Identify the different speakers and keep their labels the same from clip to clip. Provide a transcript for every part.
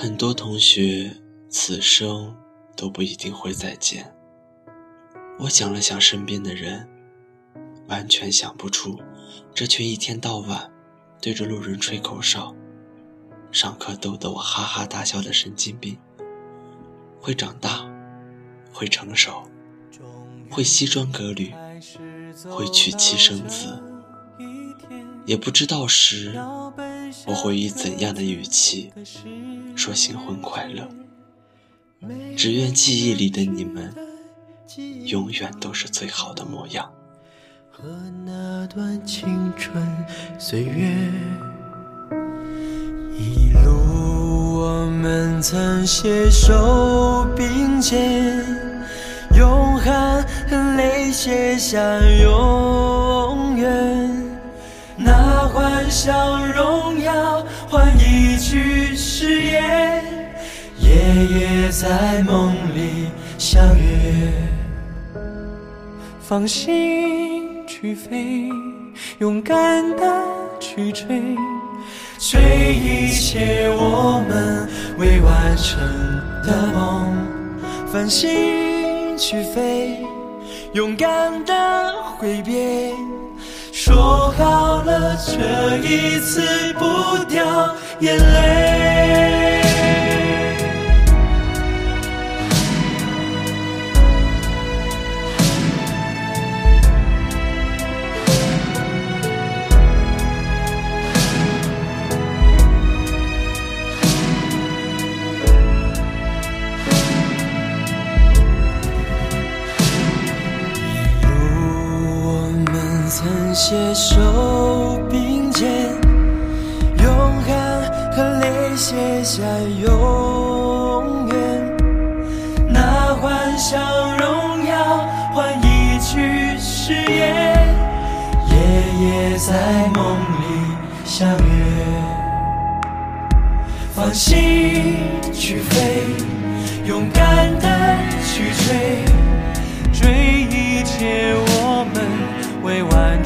Speaker 1: 很多同学此生都不一定会再见。我想了想身边的人，完全想不出这群一天到晚对着路人吹口哨、上课逗得我哈哈大笑的神经病，会长大，会成熟，会西装革履，会娶妻生子。也不知道时我会以怎样的语气说新婚快乐。只愿记忆里的你们永远都是最好的模样。
Speaker 2: 和那段青春岁月，一路我们曾携手并肩，用汗和泪写下永远。那欢笑荣耀换一句誓言，夜夜在梦里相约。放心去飞，勇敢的去追，追一切我们未完成的梦。放心去飞，勇敢的挥别。说好了，这一次不掉眼泪。曾携手并肩，用汗和泪写下永远。那幻想荣耀换一句誓言，夜夜在梦里相约。放心去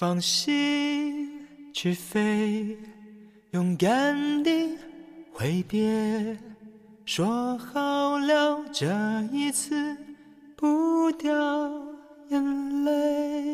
Speaker 2: 放心去飞，勇敢地挥别，说好了这一次不掉眼泪。